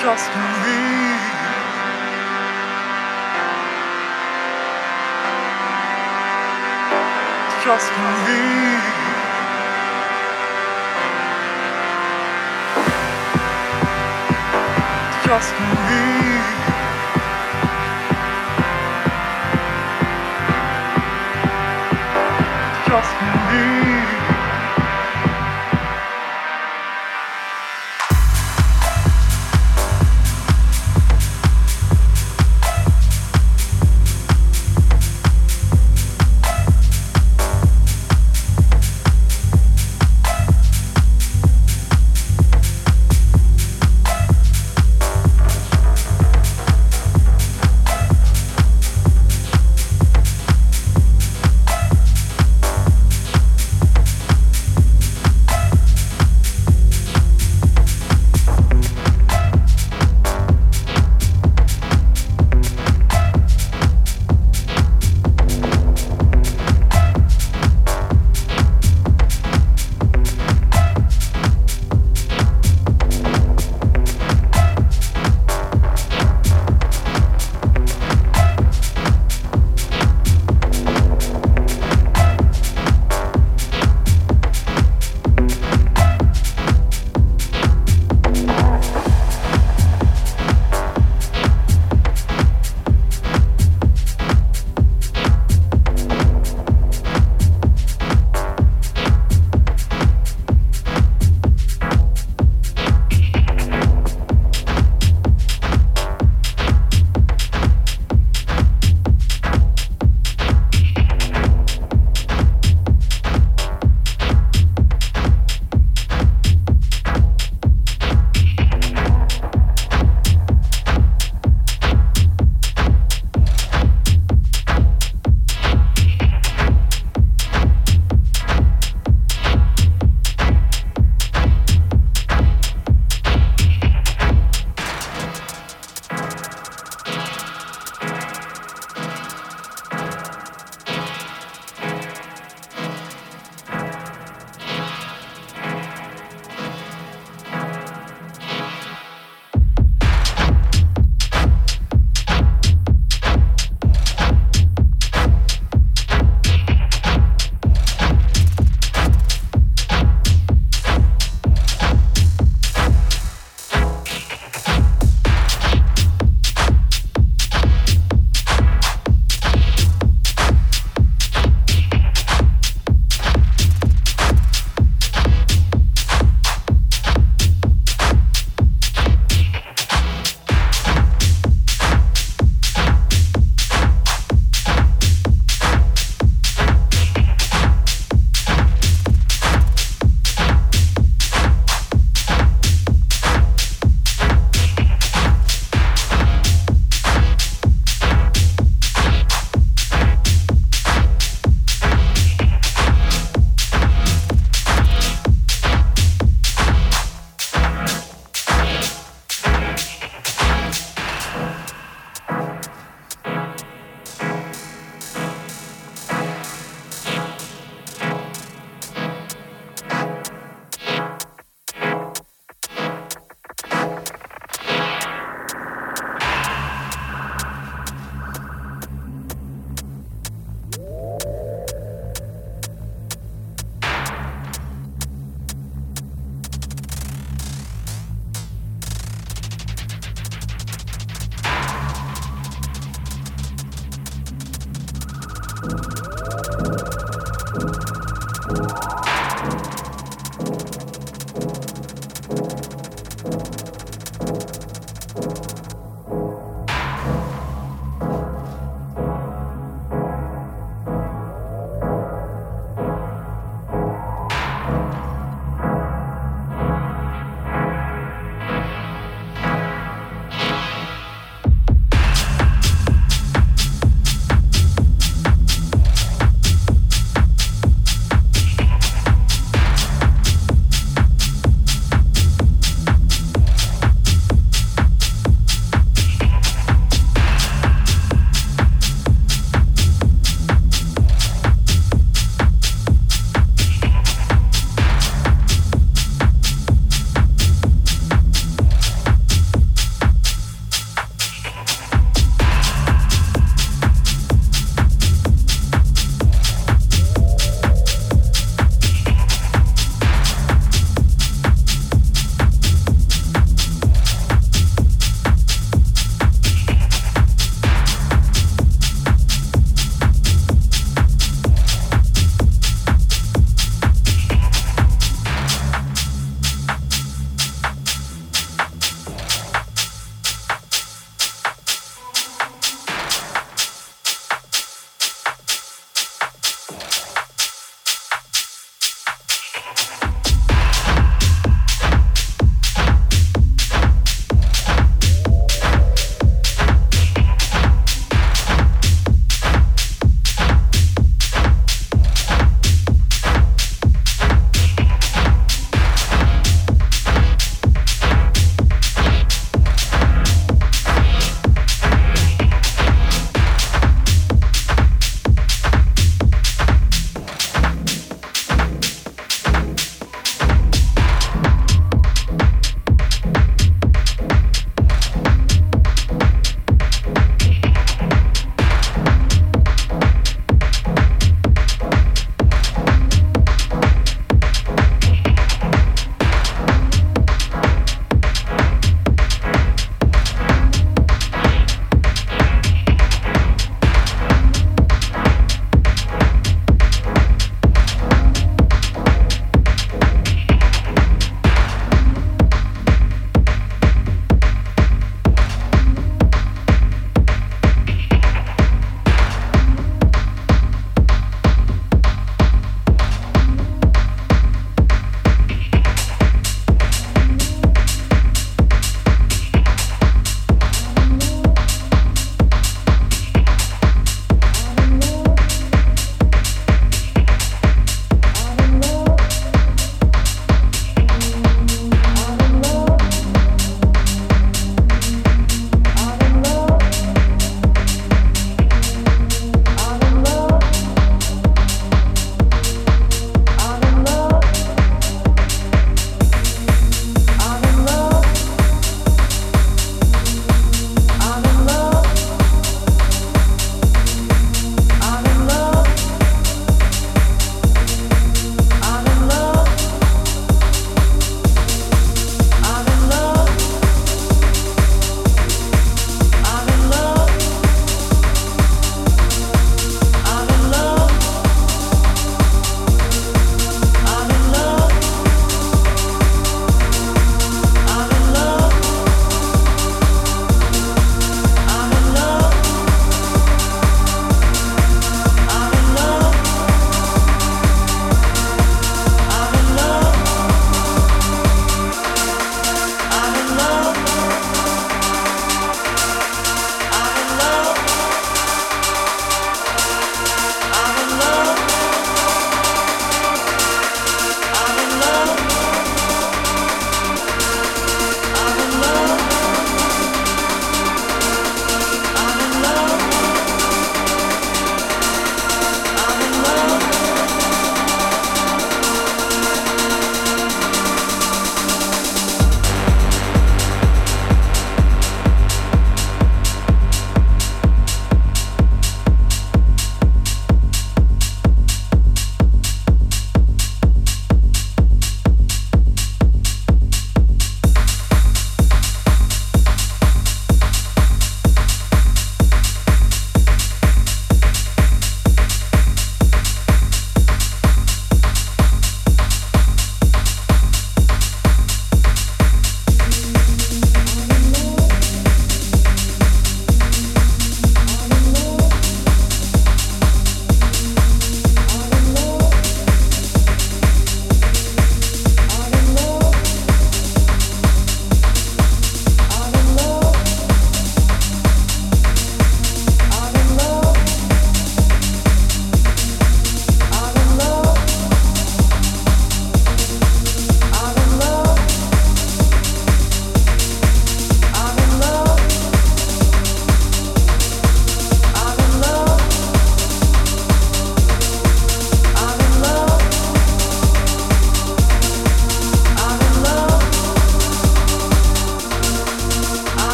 Just me. Just me. Just me. Just me.